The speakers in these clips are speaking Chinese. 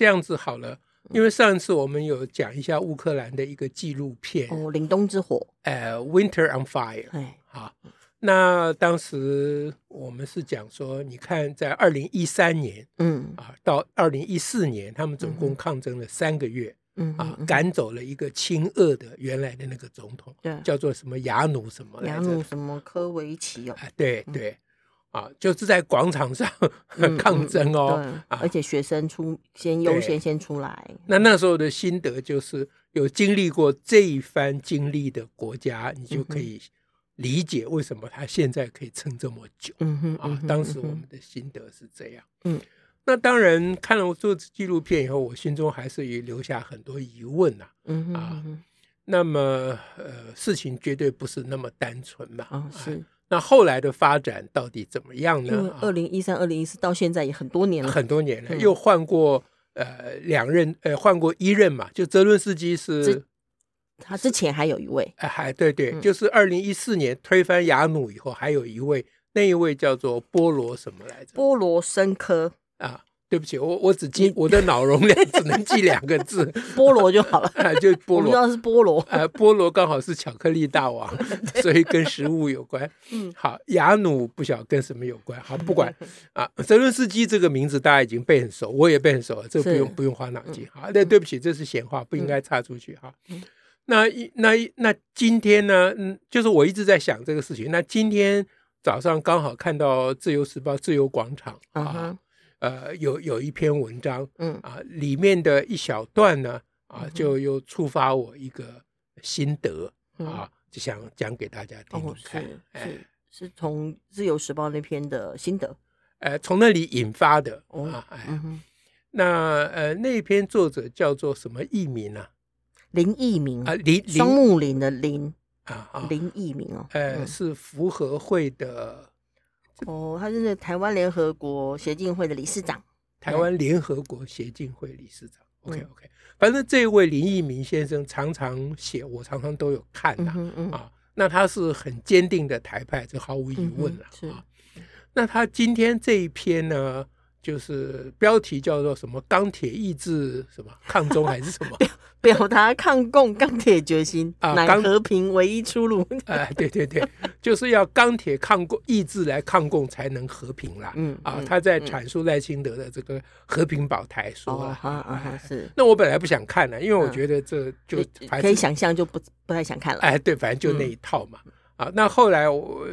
这样子好了，因为上一次我们有讲一下乌克兰的一个纪录片哦，《凛冬之火》呃，《Winter on Fire》。哎，好，那当时我们是讲说，你看在二零一三年，嗯啊，到二零一四年，他们总共抗争了三个月，嗯啊，赶走了一个亲俄的原来的那个总统，对，叫做什么亚努什么来着？亚努什么科维奇哦？哎，对对。啊，就是在广场上 抗争哦，嗯嗯啊、而且学生出先优先先出来。那那时候的心得就是，有经历过这一番经历的国家，你就可以理解为什么他现在可以撑这么久。嗯哼，啊，当时我们的心得是这样。嗯，那当然看了做纪录片以后，我心中还是也留下很多疑问呐。嗯哼啊，那么呃，事情绝对不是那么单纯嘛。啊，是。那后来的发展到底怎么样呢？因为二零一三、二零一四到现在也很多年了，很多年了，又换过呃两任，呃换过一任嘛，就泽伦斯基是，他之前还有一位，哎，还对对，就是二零一四年推翻亚努以后，还有一位，那一位叫做波罗什么来着？波罗申科啊。对不起，我我只记我的 脑容量只能记两个字，菠萝就好了。就菠萝，主要是菠萝。呃，菠萝刚好是巧克力大王，所以跟食物有关。嗯，好，雅努不晓得跟什么有关。好，不管啊，泽伦斯基这个名字大家已经背很熟，我也背很熟了，这个不用不用花脑筋。好，那对不起，这是闲话，不应该插出去哈。那那那今天呢？嗯，就是我一直在想这个事情。那今天早上刚好看到《自由时报》自由广场啊。呃，有有一篇文章，嗯啊，里面的一小段呢，啊，就又触发我一个心得，嗯、啊，就想讲给大家听听看。哦、是是，是从《自由时报》那篇的心得，呃，从那里引发的。哦，啊，哎，嗯、那呃，那篇作者叫做什么艺名啊？林艺明啊，林双木林的林啊啊，林艺明哦，呃，是福和会的。哦，他是那台湾联合国协进会的理事长。台湾联合国协进会理事长。嗯、OK OK，反正这位林义明先生常常写，我常常都有看的、啊。嗯嗯啊，那他是很坚定的台派，这毫无疑问了、啊，那他今天这一篇呢？就是标题叫做什么“钢铁意志”什么抗中还是什么？表达抗共钢铁决心啊，乃和平唯一出路。哎、啊，对对对，就是要钢铁抗共意志来抗共才能和平啦。嗯啊，他在阐述赖清德的这个和平保台说啊啊是。那我本来不想看了，因为我觉得这就可以想象就不不太想看了。哎，对，反正就那一套嘛。啊，那后来我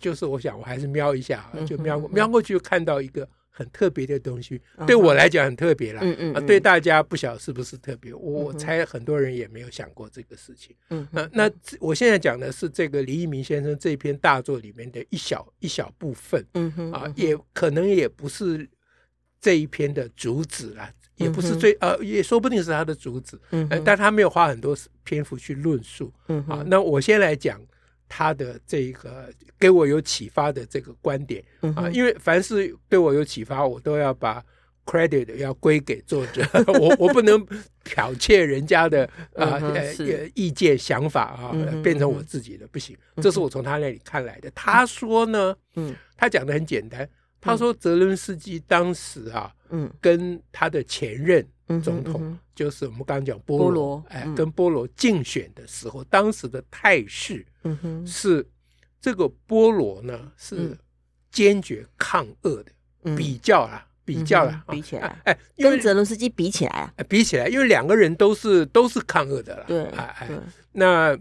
就是我想我还是瞄一下，就瞄过瞄过去看到一个。很特别的东西，对我来讲很特别啦。嗯嗯，啊，对大家不晓得是不是特别？我我猜很多人也没有想过这个事情。嗯，那那我现在讲的是这个李一鸣先生这篇大作里面的一小一小部分。嗯哼，啊，也可能也不是这一篇的主旨啦，也不是最呃，也说不定是他的主旨。嗯，但他没有花很多篇幅去论述。嗯，啊，那我先来讲。他的这个给我有启发的这个观点啊，因为凡是对我有启发，我都要把 credit 要归给作者，我我不能剽窃人家的 啊呃意见想法啊，变成我自己的不行。这是我从他那里看来的。他说呢，嗯，他讲的很简单，他说泽伦斯基当时啊，嗯，跟他的前任。总统就是我们刚刚讲波罗，哎，跟波罗竞选的时候，当时的态势嗯哼。是这个波罗呢是坚决抗俄的，比较啦，比较啦，比起来，哎，跟泽伦斯基比起来啊，比起来，因为两个人都是都是抗俄的了，对，哎哎，那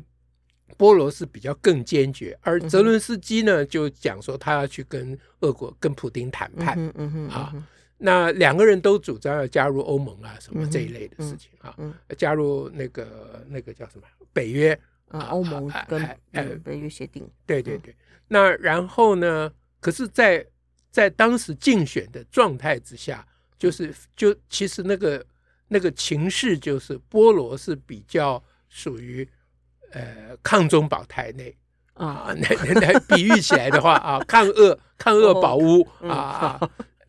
波罗是比较更坚决，而泽伦斯基呢就讲说他要去跟俄国跟普丁谈判，啊。那两个人都主张要加入欧盟啊，什么这一类的事情啊，加入那个那个叫什么北约啊，欧盟跟呃北约协定。对对对。那然后呢？可是，在在当时竞选的状态之下，就是就其实那个那个情势就是波罗是比较属于呃抗中保台内。啊，那那比喻起来的话啊，抗俄抗俄保乌啊，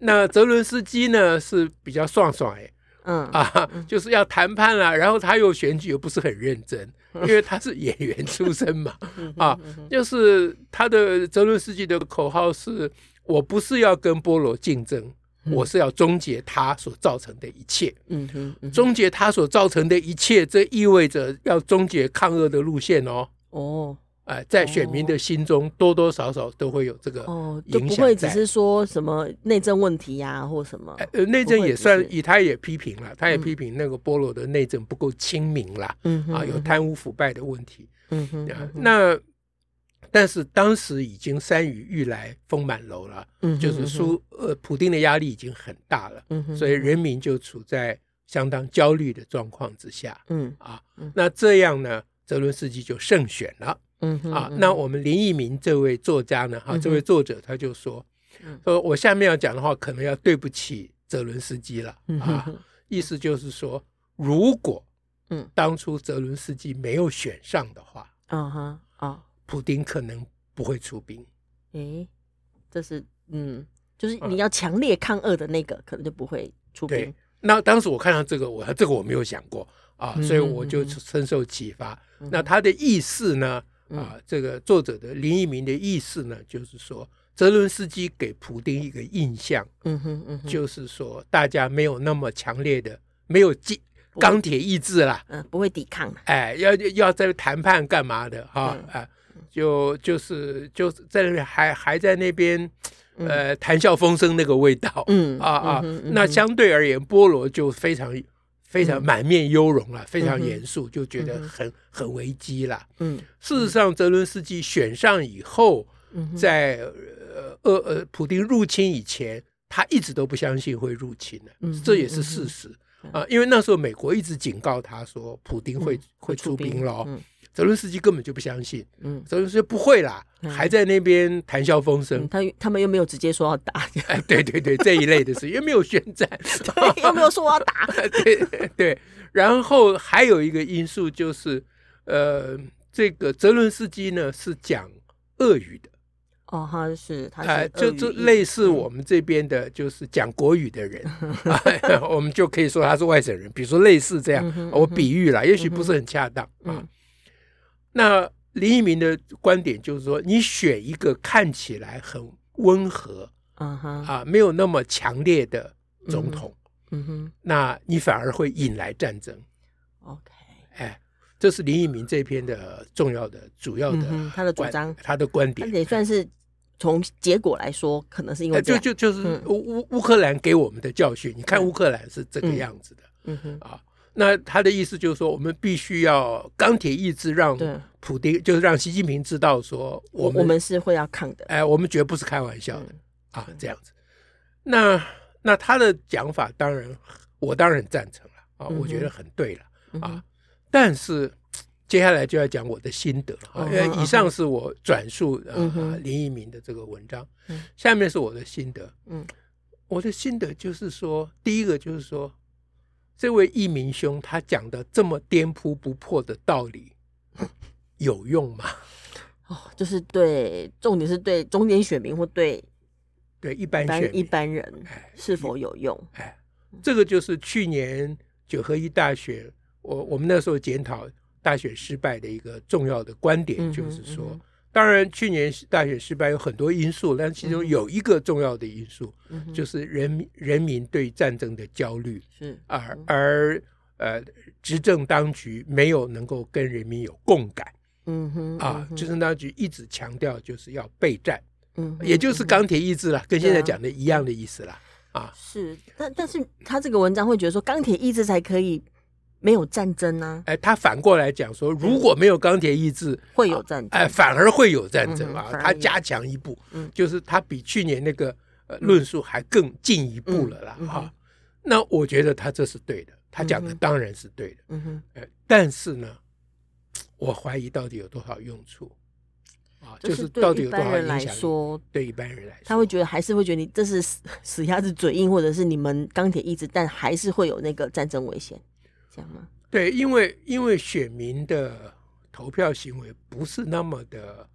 那泽伦斯基呢是比较爽爽哎。嗯啊，就是要谈判啦，然后他又选举又不是很认真，因为他是演员出身嘛，啊，就是他的泽伦斯基的口号是：我不是要跟波罗竞争，我是要终结他所造成的一切。嗯哼，终结他所造成的一切，这意味着要终结抗俄的路线哦。哦。哎，在选民的心中，多多少少都会有这个哦，就不会只是说什么内政问题呀，或什么。呃，内政也算，以他也批评了，他也批评那个波罗的内政不够亲民啦，嗯啊，有贪污腐败的问题，嗯哼。那但是当时已经山雨欲来风满楼了，嗯，就是苏呃普丁的压力已经很大了，嗯，所以人民就处在相当焦虑的状况之下，嗯啊，那这样呢，泽伦斯基就胜选了。嗯啊，那我们林义民这位作家呢？哈、这位作者他就说，嗯、说我下面要讲的话，可能要对不起泽伦斯基了、啊。意思就是说，如果嗯当初泽伦斯基没有选上的话，嗯哼啊，普丁可能不会出兵。诶，这是嗯，就是你要强烈抗俄的那个，可能就不会出兵。对，那当时我看到这个，我这个我没有想过啊，所以我就深受启发。嗯、那他的意思呢？啊，这个作者的林一鸣的意思呢，就是说，泽伦斯基给普丁一个印象，嗯哼，嗯哼，就是说，大家没有那么强烈的，没有钢钢铁意志啦，嗯，不会抵抗，哎，要要在谈判干嘛的哈，啊，就就是就在那边还还在那边，呃，谈笑风生那个味道，嗯啊啊，那相对而言，菠萝就非常。非常满面忧容了，非常严肃，就觉得很很危机了。嗯，事实上，泽伦斯基选上以后，在呃呃呃普丁入侵以前，他一直都不相信会入侵的，这也是事实啊。因为那时候美国一直警告他说，普丁会会出兵了。泽伦斯基根本就不相信，嗯，泽伦斯基不会啦，还在那边谈笑风生。他他们又没有直接说要打，哎，对对对，这一类的事又没有宣战，又没有说要打，对对。然后还有一个因素就是，呃，这个泽伦斯基呢是讲俄语的，哦，他是他就就类似我们这边的，就是讲国语的人，我们就可以说他是外省人。比如说类似这样，我比喻了，也许不是很恰当啊。那林义民的观点就是说，你选一个看起来很温和，uh huh. 啊，没有那么强烈的总统，嗯哼、uh，huh. 那你反而会引来战争。OK，哎，这是林义民这篇的重要的、主要的、uh. 他的主张，他的观点，也算是从结果来说，可能是因为就就就是乌乌乌克兰给我们的教训。你看乌克兰是这个样子的，嗯哼、uh. 啊。那他的意思就是说，我们必须要钢铁意志，让普丁，就是让习近平知道说，我们我们是会要抗的。哎，我们绝不是开玩笑的、嗯、啊，这样子。那那他的讲法，当然我当然赞成了啊，我觉得很对了、嗯、啊。但是接下来就要讲我的心得啊，因为以上是我转述、啊林义民的这个文章，嗯、下面是我的心得。嗯，我的心得就是说，第一个就是说。这位义民兄他讲的这么颠扑不破的道理有用吗？哦，就是对，重点是对中间选民或对对一般选一般人是否有用？哎，这个就是去年九合一大选，我我们那时候检讨大选失败的一个重要的观点，就是说。嗯当然，去年大选失败有很多因素，但其中有一个重要的因素，嗯、就是人民人民对战争的焦虑，是。而而呃，执政当局没有能够跟人民有共感，嗯哼，啊，执政当局一直强调就是要备战，嗯，也就是钢铁意志了，跟现在讲的一样的意思了，啊，是，但但是他这个文章会觉得说钢铁意志才可以。没有战争呢？哎，他反过来讲说，如果没有钢铁意志，会有战争。哎，反而会有战争啊！他加强一步，就是他比去年那个呃论述还更进一步了啦。哈，那我觉得他这是对的，他讲的当然是对的。嗯哼，哎但是呢，我怀疑到底有多少用处？啊，就是到底有多少影响说，对一般人来说，他会觉得还是会觉得你这是死死鸭子嘴硬，或者是你们钢铁意志，但还是会有那个战争危险，这样吗？对，因为因为选民的投票行为不是那么的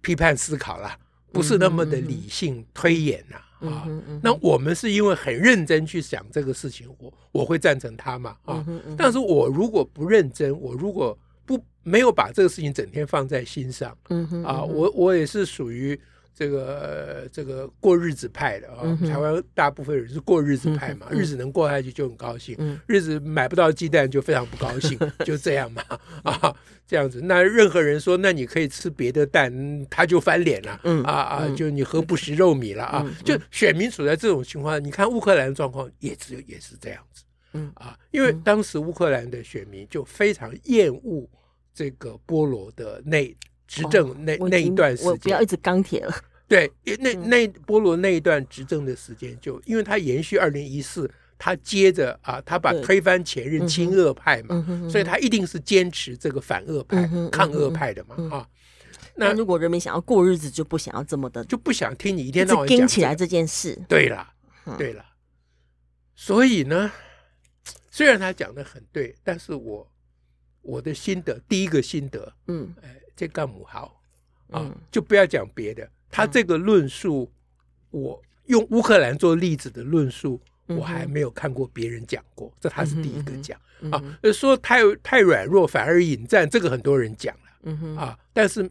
批判思考啦，不是那么的理性推演呐。啊，那我们是因为很认真去想这个事情，我我会赞成他嘛啊。但是我如果不认真，我如果不没有把这个事情整天放在心上，啊，我我也是属于。这个这个过日子派的啊，嗯、台湾大部分人是过日子派嘛，嗯、日子能过下去就很高兴，嗯、日子买不到鸡蛋就非常不高兴，就这样嘛啊，这样子。那任何人说，那你可以吃别的蛋，他就翻脸了，嗯、啊啊，就你何不食肉糜了啊？嗯、就选民处在这种情况，你看乌克兰的状况也只有也是这样子，嗯啊，因为当时乌克兰的选民就非常厌恶这个波罗的那执政那、哦、那一段时间，不要一直钢铁了。对，那那波罗那一段执政的时间，就因为他延续二零一四，他接着啊，他把推翻前任亲俄派嘛，所以他一定是坚持这个反俄派、抗俄派的嘛啊。那如果人民想要过日子，就不想要这么的，就不想听你一天到晚讲起来这件事。对了，对了，所以呢，虽然他讲的很对，但是我我的心得，第一个心得，嗯，哎，这干母好啊，就不要讲别的。他这个论述，我用乌克兰做例子的论述，我还没有看过别人讲过，这他是第一个讲。啊。说太太软弱反而引战，这个很多人讲了。啊，但是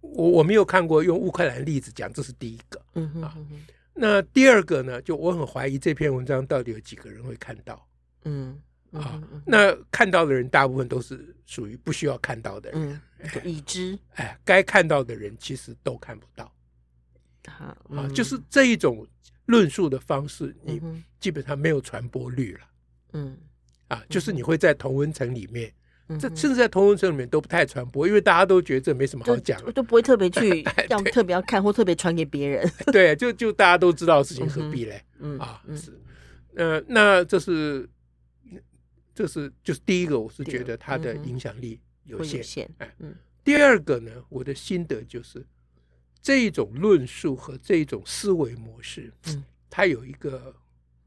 我我没有看过用乌克兰例子讲，这是第一个。啊。那第二个呢，就我很怀疑这篇文章到底有几个人会看到，嗯啊，那看到的人大部分都是属于不需要看到的人，已知。哎，该看到的人其实都看不到。啊，嗯、就是这一种论述的方式，你基本上没有传播率了。嗯，啊，就是你会在同温层里面，嗯、这甚至在同温层里面都不太传播，因为大家都觉得这没什么好讲，我都不会特别去 要特别要看或特别传给别人。对，就就大家都知道的事情，何必嘞？嗯，啊，是，呃，那这是，这是就是第一个，我是觉得它的影响力有限。有限，哎，嗯，第二个呢，我的心得就是。这一种论述和这一种思维模式，嗯，它有一个，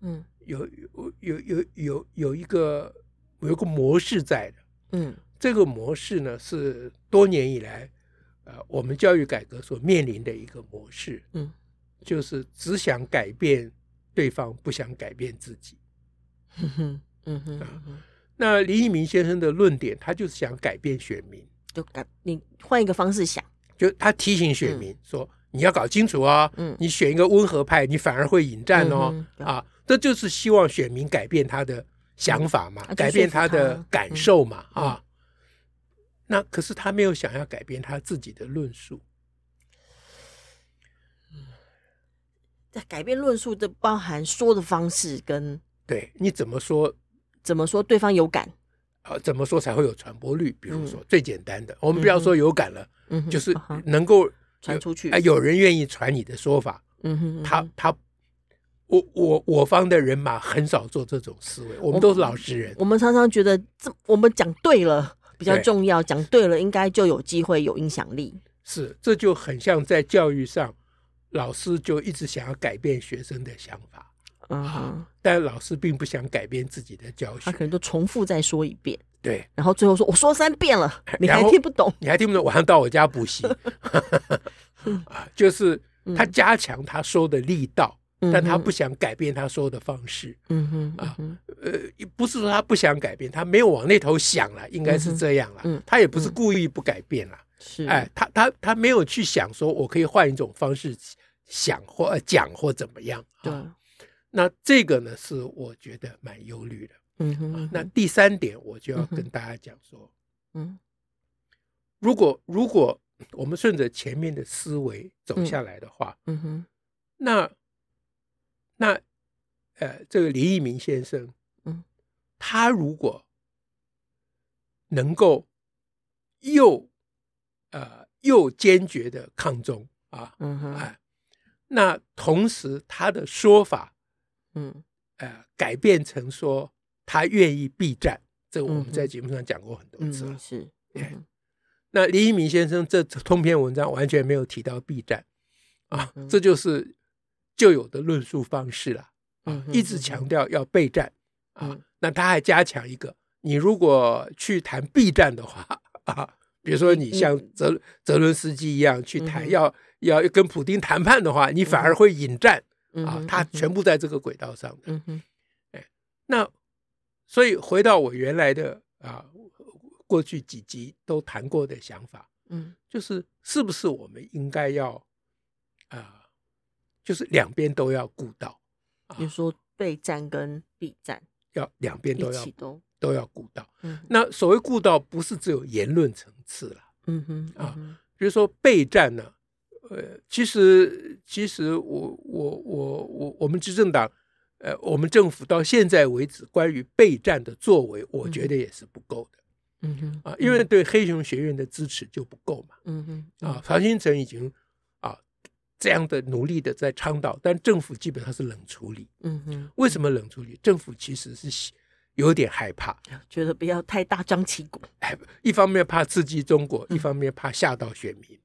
嗯，有有有有有有一个有一个模式在的，嗯，这个模式呢是多年以来，呃，我们教育改革所面临的一个模式，嗯，就是只想改变对方，不想改变自己，嗯哼，嗯哼，啊，那李义民先生的论点，他就是想改变选民，就改你换一个方式想。就他提醒选民说：“你要搞清楚啊，你选一个温和派，你反而会引战哦。啊，这就是希望选民改变他的想法嘛，改变他的感受嘛。啊，那可是他没有想要改变他自己的论述。在改变论述的包含说的方式跟对你怎么说，怎么说对方有感。”啊，怎么说才会有传播率？比如说最简单的，我们不要说有感了，就是能够传出去，啊，有人愿意传你的说法。嗯哼，他他，我我我方的人马很少做这种思维，我们都是老实人。我们常常觉得这我们讲对了比较重要，讲对了应该就有机会有影响力。是，这就很像在教育上，老师就一直想要改变学生的想法。啊！但老师并不想改变自己的教学，他可能都重复再说一遍。对，然后最后说：“我说三遍了，你还听不懂？你还听不懂？晚上到我家补习。”啊，就是他加强他说的力道，但他不想改变他说的方式。嗯哼，啊，呃，不是说他不想改变，他没有往那头想了，应该是这样了。嗯，他也不是故意不改变了。是，哎，他他他没有去想说我可以换一种方式想或讲或怎么样。对。那这个呢，是我觉得蛮忧虑的。嗯哼，嗯哼。那第三点，我就要跟大家讲说，嗯，如果如果我们顺着前面的思维走下来的话，嗯，嗯哼，那那呃，这个李义民先生，嗯，他如果能够又呃又坚决的抗中啊，嗯哼，哎，那同时他的说法。嗯，呃，改变成说他愿意避战，这个我们在节目上讲过很多次了。是，那林一鸣先生这通篇文章完全没有提到避战啊，嗯、这就是旧有的论述方式了啊，一直强调要备战啊。那他还加强一个，你如果去谈避战的话 啊，比如说你像泽泽伦斯基一样去谈要要跟普丁谈判的话，你反而会引战啊。它全部在这个轨道上的。嗯哼，哎，那所以回到我原来的啊。过去几集都谈过的想法，嗯，就是是不是我们应该要啊、呃，就是两边都要顾到，比如说备战跟避战，要两边都要都都要顾到。嗯，那所谓顾到，不是只有言论层次了，嗯哼啊，比如说备战呢，呃，其实其实我我我我我们执政党，呃，我们政府到现在为止关于备战的作为，我觉得也是不够的。嗯哼啊，因为对黑熊学院的支持就不够嘛。嗯哼啊，曹新成已经啊这样的努力的在倡导，但政府基本上是冷处理。嗯哼，为什么冷处理？政府其实是有点害怕，觉得不要太大张旗鼓。哎，一方面怕刺激中国，一方面怕吓到选民。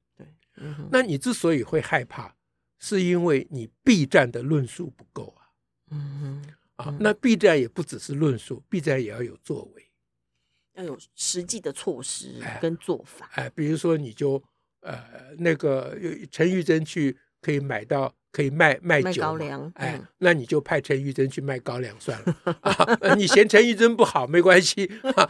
对，嗯，那你之所以会害怕，是因为你避战的论述不够啊。嗯哼，啊，那避战也不只是论述，避战也要有作为。要有实际的措施跟做法，哎，哎，比如说你就呃那个陈玉珍去可以买到可以卖卖酒，卖高粱，哎，嗯、那你就派陈玉珍去卖高粱算了 啊。你嫌陈玉珍不好没关系，啊、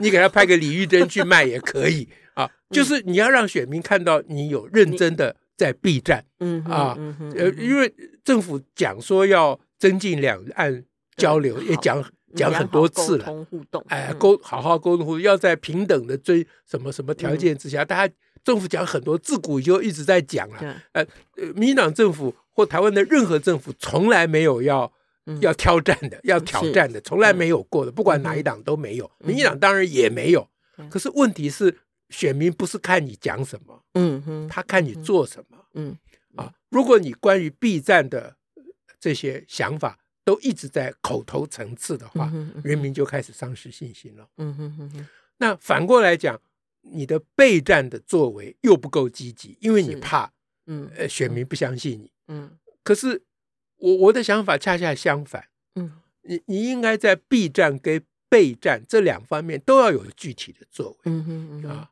你给他派个李玉珍去卖也可以啊。就是你要让选民看到你有认真的在避战，嗯啊，呃，因为政府讲说要增进两岸交流，也讲。讲很多次了，沟通互动，哎，沟好好沟通互动，要在平等的追什么什么条件之下，嗯、大家政府讲很多，自古就一直在讲了。呃、嗯，民进党政府或台湾的任何政府从来没有要、嗯、要挑战的，要挑战的，从来没有过的，不管哪一党都没有，嗯、民进党当然也没有。嗯、可是问题是，选民不是看你讲什么，嗯哼，他看你做什么，嗯，啊，如果你关于避战的这些想法。都一直在口头层次的话，人民就开始丧失信心了。嗯哼哼哼。那反过来讲，你的备战的作为又不够积极，因为你怕，嗯，呃，选民不相信你。嗯。可是我我的想法恰恰相反。嗯。你你应该在避战跟备战这两方面都要有具体的作为。嗯哼嗯啊，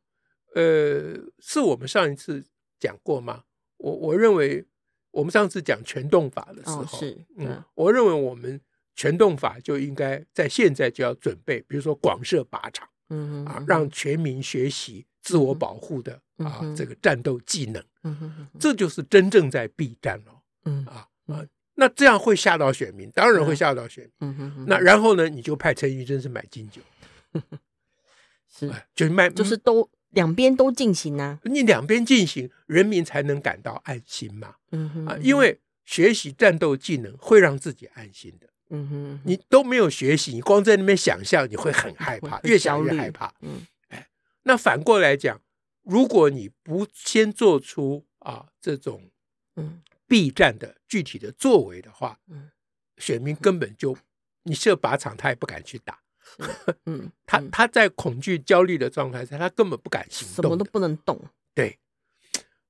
呃，是我们上一次讲过吗？我我认为。我们上次讲全动法的时候，哦、是嗯，我认为我们全动法就应该在现在就要准备，比如说广设靶场，嗯哼啊，让全民学习自我保护的、嗯、啊这个战斗技能，这就是真正在避战了，嗯啊啊，那这样会吓到选民，当然会吓到选民，嗯哼，那然后呢，你就派陈玉珍是买金酒，是，就是卖，就是都。两边都进行呢、啊，你两边进行，人民才能感到安心嘛。嗯哼，啊，因为学习战斗技能会让自己安心的。嗯哼，你都没有学习，你光在那边想象，你会很害怕，越想越害怕。嗯，哎，那反过来讲，如果你不先做出啊这种嗯。避战的具体的作为的话，嗯，选民根本就你设靶场，他也不敢去打。嗯，他他在恐惧、焦虑的状态下，他根本不敢行动，什么都不能动。对，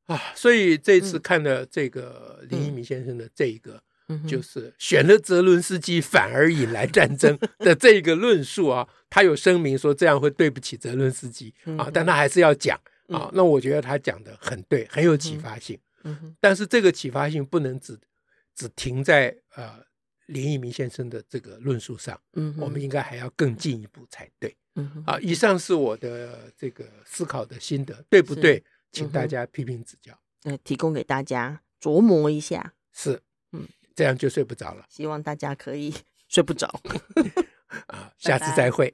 啊，所以这次看了这个林义明先生的这一个，就是选了泽伦斯基反而引来战争 的这个论述啊，他有声明说这样会对不起泽伦斯基啊，但他还是要讲啊。那我觉得他讲的很对，很有启发性。嗯，但是这个启发性不能只只停在呃。林义明先生的这个论述上，嗯，我们应该还要更进一步才对。嗯哼，啊，以上是我的这个思考的心得，对不对？请大家批评指教。嗯，提供给大家琢磨一下。是，嗯，这样就睡不着了。希望大家可以 睡不着。啊，下次再会。